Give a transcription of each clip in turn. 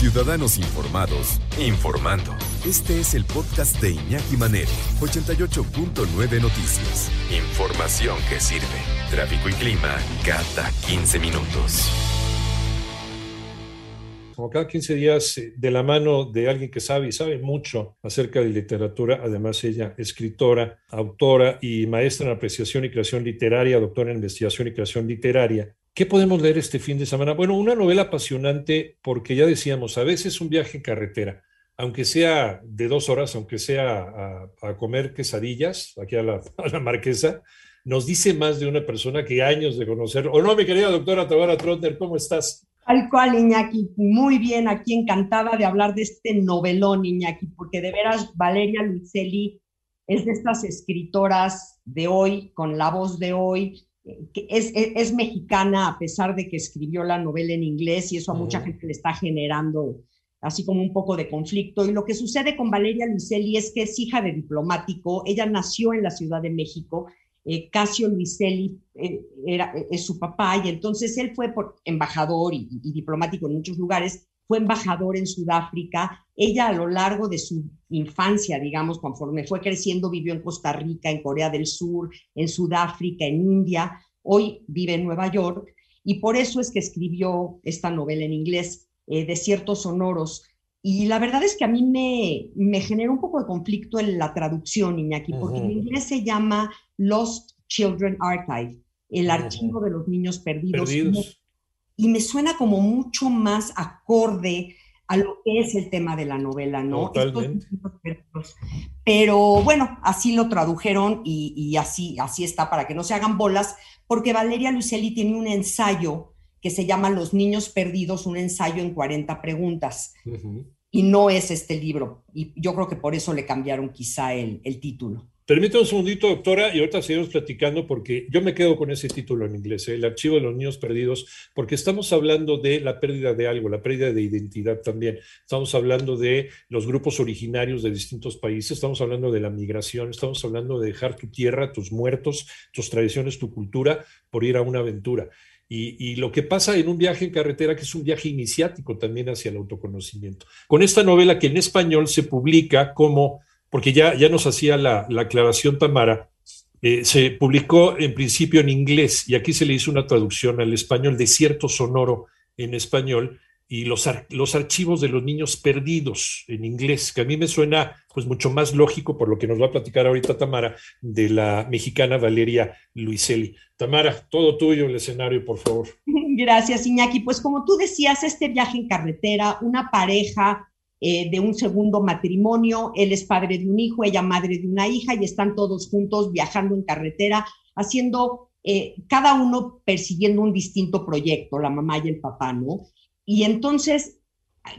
Ciudadanos Informados, informando. Este es el podcast de Iñaki Manero, 88.9 Noticias. Información que sirve. Tráfico y clima cada 15 minutos. Como cada 15 días, eh, de la mano de alguien que sabe y sabe mucho acerca de literatura, además ella escritora, autora y maestra en apreciación y creación literaria, doctora en investigación y creación literaria, ¿Qué podemos leer este fin de semana? Bueno, una novela apasionante porque ya decíamos, a veces un viaje en carretera, aunque sea de dos horas, aunque sea a, comer quesadillas aquí a la, marquesa, nos dice más de una persona que años de conocer. ¿O no, mi querida doctora Tabara Trotter, cómo estás? Tal cual, Iñaki, muy bien, aquí encantada de hablar de este novelón, Iñaki, porque de veras Valeria Luiselli es de estas escritoras de hoy, con la voz de hoy, que es, es, mexicana a pesar de que escribió la novela en inglés y eso a mucha gente le está generando así como un poco de conflicto. Y lo que sucede con Valeria Luiselli es que es hija de diplomático, ella nació en la Ciudad de México, eh, Casio Luiselli eh, era, es su papá y entonces él fue por embajador y, y diplomático en muchos lugares, fue embajador en Sudáfrica. Ella a lo largo de su infancia, digamos, conforme fue creciendo, vivió en Costa Rica, en Corea del Sur, en Sudáfrica, en India. Hoy vive en Nueva York y por eso es que escribió esta novela en inglés, eh, Desiertos Sonoros. Y la verdad es que a mí me, me genera un poco de conflicto en la traducción, Iñaki, porque en inglés se llama Lost Children Archive, el archivo de los niños perdidos y me suena como mucho más acorde a lo que es el tema de la novela, ¿no? Totalmente. Pero bueno, así lo tradujeron y, así, así está, para que no se hagan bolas, porque Valeria Luiselli tiene un ensayo que se llama Los niños perdidos, un ensayo en 40 preguntas. Y no es este libro. Y yo creo que por eso le cambiaron quizá el, el título. Permítame un segundito, doctora, y ahorita seguimos platicando porque yo me quedo con ese título en inglés, ¿eh? el archivo de los niños perdidos, porque estamos hablando de la pérdida de algo, la pérdida de identidad también. Estamos hablando de los grupos originarios de distintos países, estamos hablando de la migración, estamos hablando de dejar tu tierra, tus muertos, tus tradiciones, tu cultura por ir a una aventura. Y, y, lo que pasa en un viaje en carretera, que es un viaje iniciático también hacia el autoconocimiento. Con esta novela que en español se publica como porque ya, ya nos hacía la, aclaración Tamara, eh, se publicó en principio en inglés y aquí se le hizo una traducción al español, Desierto Sonoro en español, y los, los archivos de los niños perdidos en inglés, que a mí me suena pues mucho más lógico por lo que nos va a platicar ahorita Tamara de la mexicana Valeria Luiselli. Tamara, todo tuyo el escenario, por favor. Gracias, Iñaki. Pues como tú decías, este viaje en carretera, una pareja eh, de un segundo matrimonio, él es padre de un hijo, ella madre de una hija y están todos juntos viajando en carretera, haciendo eh, cada uno persiguiendo un distinto proyecto, la mamá y el papá, ¿no? Y entonces,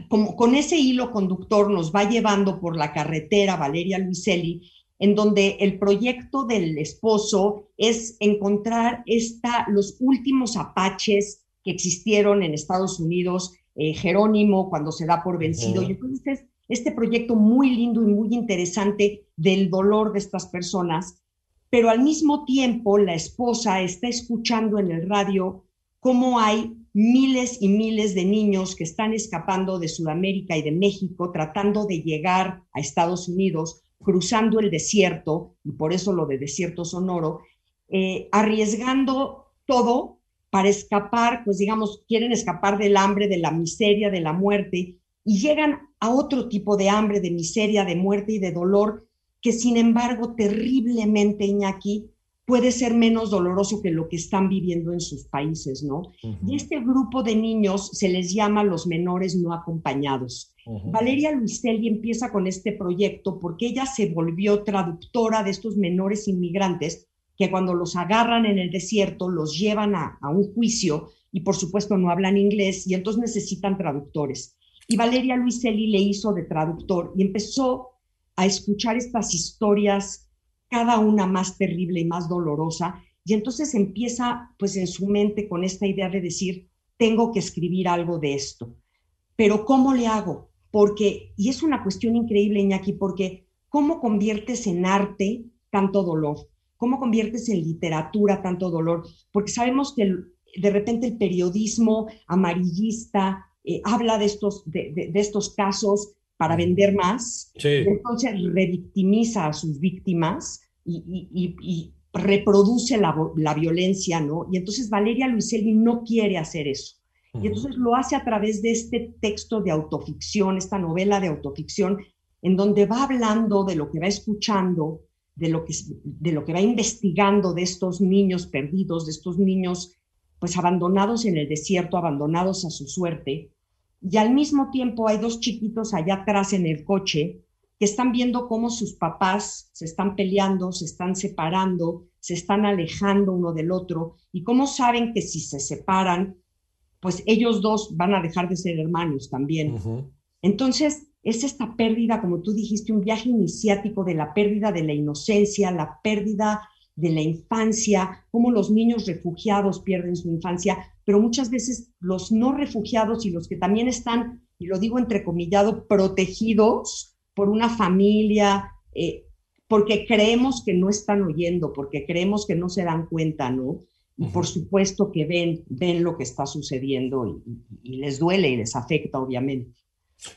como con ese hilo conductor nos va llevando por la carretera Valeria Luiselli, en donde el proyecto del esposo es encontrar esta, los últimos apaches que existieron en Estados Unidos eh, Jerónimo cuando se da por vencido. Y entonces este proyecto muy lindo y muy interesante del dolor de estas personas, pero al mismo tiempo la esposa está escuchando en el radio cómo hay miles y miles de niños que están escapando de Sudamérica y de México tratando de llegar a Estados Unidos, cruzando el desierto, y por eso lo de desierto sonoro, eh, arriesgando todo para escapar, pues digamos, quieren escapar del hambre, de la miseria, de la muerte, y llegan a otro tipo de hambre, de miseria, de muerte y de dolor, que sin embargo, terriblemente, Iñaki, puede ser menos doloroso que lo que están viviendo en sus países, ¿no? Y este grupo de niños se les llama los menores no acompañados. Valeria Luiselli empieza con este proyecto porque ella se volvió traductora de estos menores inmigrantes que cuando los agarran en el desierto los llevan a, un juicio y por supuesto no hablan inglés y entonces necesitan traductores. Y Valeria Luiselli le hizo de traductor y empezó a escuchar estas historias, cada una más terrible y más dolorosa, y entonces empieza pues en su mente con esta idea de decir, tengo que escribir algo de esto, pero ¿cómo le hago? Porque, y es una cuestión increíble, Iñaki, porque ¿cómo conviertes en arte tanto dolor? ¿Cómo conviertes en literatura tanto dolor? Porque sabemos que de repente el periodismo amarillista eh, habla de estos, de, estos casos para vender más, entonces revictimiza a sus víctimas y, reproduce la, la, violencia, ¿no? Y entonces Valeria Luiselli no quiere hacer eso. Y entonces lo hace a través de este texto de autoficción, esta novela de autoficción, en donde va hablando de lo que va escuchando, de lo que, de lo que va investigando de estos niños perdidos, de estos niños pues abandonados en el desierto, abandonados a su suerte. Y al mismo tiempo hay dos chiquitos allá atrás en el coche que están viendo cómo sus papás se están peleando, se están separando, se están alejando uno del otro y cómo saben que si se separan, pues ellos dos van a dejar de ser hermanos también. Entonces, es esta pérdida, como tú dijiste, un viaje iniciático de la pérdida de la inocencia, la pérdida de la infancia, cómo los niños refugiados pierden su infancia, pero muchas veces los no refugiados y los que también están, y lo digo entrecomillado, protegidos por una familia, eh, porque creemos que no están oyendo, porque creemos que no se dan cuenta, ¿no? Y por supuesto que ven, ven lo que está sucediendo y, les duele y les afecta, obviamente.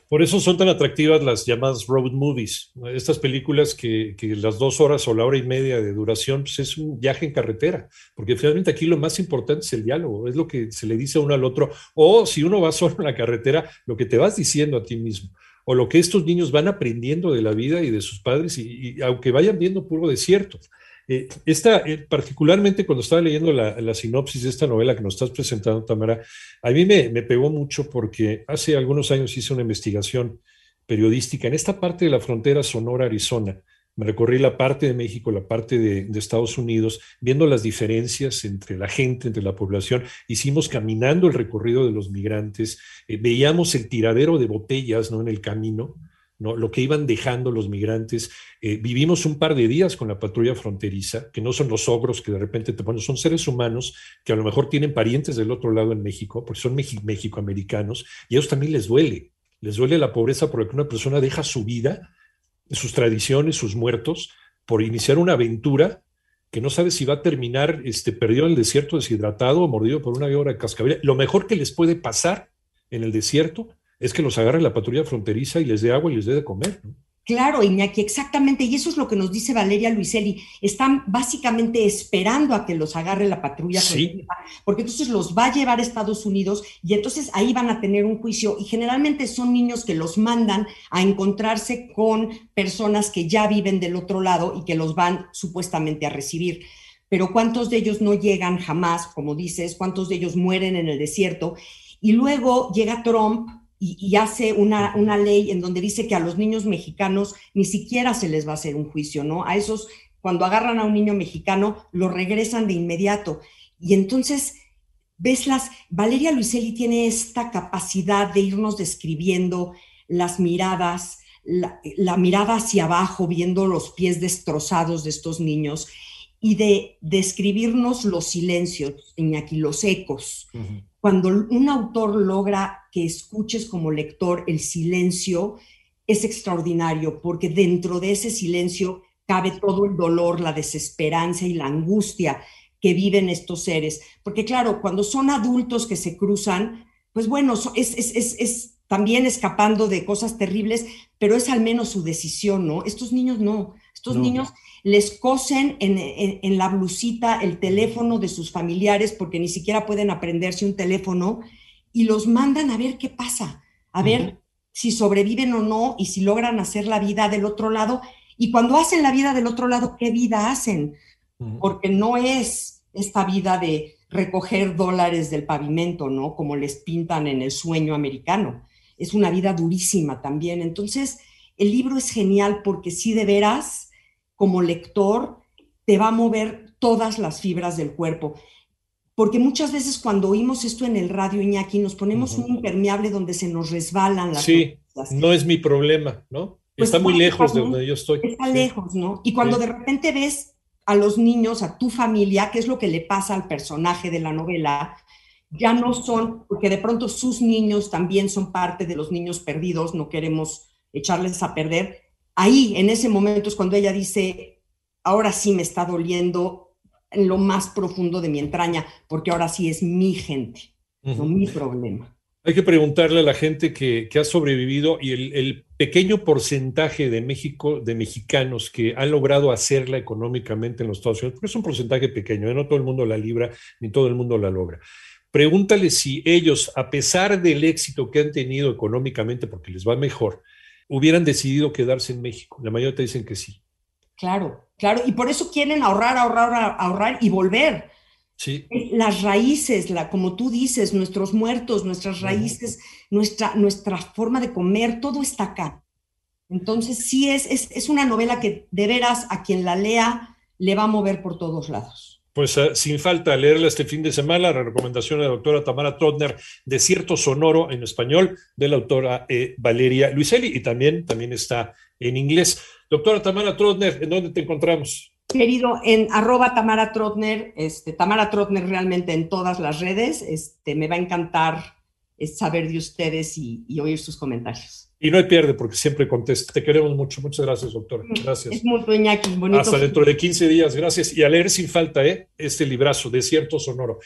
Por eso son tan atractivas las llamadas road movies, estas películas que, las dos horas o la hora y media de duración pues es un viaje en carretera, porque finalmente aquí lo más importante es el diálogo, es lo que se le dice uno al otro, o si uno va solo en la carretera, lo que te vas diciendo a ti mismo, o lo que estos niños van aprendiendo de la vida y de sus padres, y aunque vayan viendo puro desierto. Eh, esta, eh, particularmente cuando estaba leyendo la, sinopsis de esta novela que nos estás presentando, Tamara, a mí me, pegó mucho porque hace algunos años hice una investigación periodística en esta parte de la frontera Sonora-Arizona. Me recorrí la parte de México, la parte de, Estados Unidos, viendo las diferencias entre la gente, entre la población. Hicimos caminando el recorrido de los migrantes, eh, veíamos el tiradero de botellas ¿no? en el camino lo que iban dejando los migrantes. Eh, vivimos un par de días con la patrulla fronteriza, que no son los ogros que de repente te ponen, son seres humanos que a lo mejor tienen parientes del otro lado en México, porque son mexicoamericanos, y a ellos también les duele. Les duele la pobreza porque una persona deja su vida, sus tradiciones, sus muertos, por iniciar una aventura que no sabe si va a terminar este, perdido en el desierto, deshidratado o mordido por una víbora de cascabel. Lo mejor que les puede pasar en el desierto es que los agarre la patrulla fronteriza y les dé agua y les dé de comer. Claro, Iñaki, exactamente. Y eso es lo que nos dice Valeria Luiselli. Están básicamente esperando a que los agarre la patrulla fronteriza, porque entonces los va a llevar a Estados Unidos y entonces ahí van a tener un juicio. Y generalmente son niños que los mandan a encontrarse con personas que ya viven del otro lado y que los van supuestamente a recibir. Pero ¿cuántos de ellos no llegan jamás, como dices? ¿Cuántos de ellos mueren en el desierto? Y luego llega Trump y, hace una, una, ley en donde dice que a los niños mexicanos ni siquiera se les va a hacer un juicio, ¿no? A esos, cuando agarran a un niño mexicano, lo regresan de inmediato. Y entonces, ves las, Valeria Luiselli tiene esta capacidad de irnos describiendo las miradas, la, mirada hacia abajo, viendo los pies destrozados de estos niños y de describirnos los silencios, Iñaki, los ecos cuando un autor logra que escuches como lector el silencio, es extraordinario, porque dentro de ese silencio cabe todo el dolor, la desesperanza y la angustia que viven estos seres. Porque claro, cuando son adultos que se cruzan, pues bueno, es, es, también escapando de cosas terribles, pero es al menos su decisión, ¿no? Estos niños no, estos niños les cosen en, la blusita el teléfono de sus familiares porque ni siquiera pueden aprenderse un teléfono y los mandan a ver qué pasa, a ver si sobreviven o no y si logran hacer la vida del otro lado. Y cuando hacen la vida del otro lado, ¿qué vida hacen? Porque no es esta vida de recoger dólares del pavimento, ¿no? Como les pintan en el sueño americano. Es una vida durísima también. Entonces, el libro es genial porque sí de veras como lector te va a mover todas las fibras del cuerpo. Porque muchas veces cuando oímos esto en el radio, Iñaki, nos ponemos un impermeable donde se nos resbalan las Sí, no es mi problema, ¿no? Pues está muy lejos de donde yo estoy. Está lejos, ¿no? Y cuando de repente ves a los niños, a tu familia, qué es lo que le pasa al personaje de la novela, ya no son, porque de pronto sus niños también son parte de los niños perdidos, no queremos echarles a perder, ahí, en ese momento, es cuando ella dice, ahora sí me está doliendo en lo más profundo de mi entraña, porque ahora sí es mi gente, no mi problema. Hay que preguntarle a la gente que, ha sobrevivido y el, pequeño porcentaje de México, de mexicanos que han logrado hacerla económicamente en los Estados Unidos, porque es un porcentaje pequeño, ¿eh? no todo el mundo la libra, ni todo el mundo la logra. Pregúntale si ellos, a pesar del éxito que han tenido económicamente, porque les va mejor, hubieran decidido quedarse en México. La mayoría te dicen que sí. Claro, claro, y por eso quieren ahorrar, ahorrar, ahorrar y volver Sí. Las raíces, la, como tú dices, nuestros muertos, nuestras raíces, nuestra, nuestra forma de comer, todo está acá. Entonces, sí es, es, una novela que de veras a quien la lea le va a mover por todos lados. Pues eh, sin falta leerla este fin de semana, la recomendación de la doctora Tamara Trotner, Desierto Sonoro en español, de la autora eh, Valeria Luiselli, y también, también está en inglés. Doctora Tamara Trotner, ¿en dónde te encontramos? Querido, en arroba Tamara Trotner, este, Tamara Trotner realmente en todas las redes, este, me va a encantar eh, saber de ustedes y, oír sus comentarios. Y no hay pierde porque siempre contesta. Te queremos mucho. Muchas gracias, doctora. Mm, gracias. Es muy Iñaki. Bonito. Hasta dentro de 15 días. Gracias. Y a leer sin falta, ¿eh? Este librazo, Desierto Sonoro.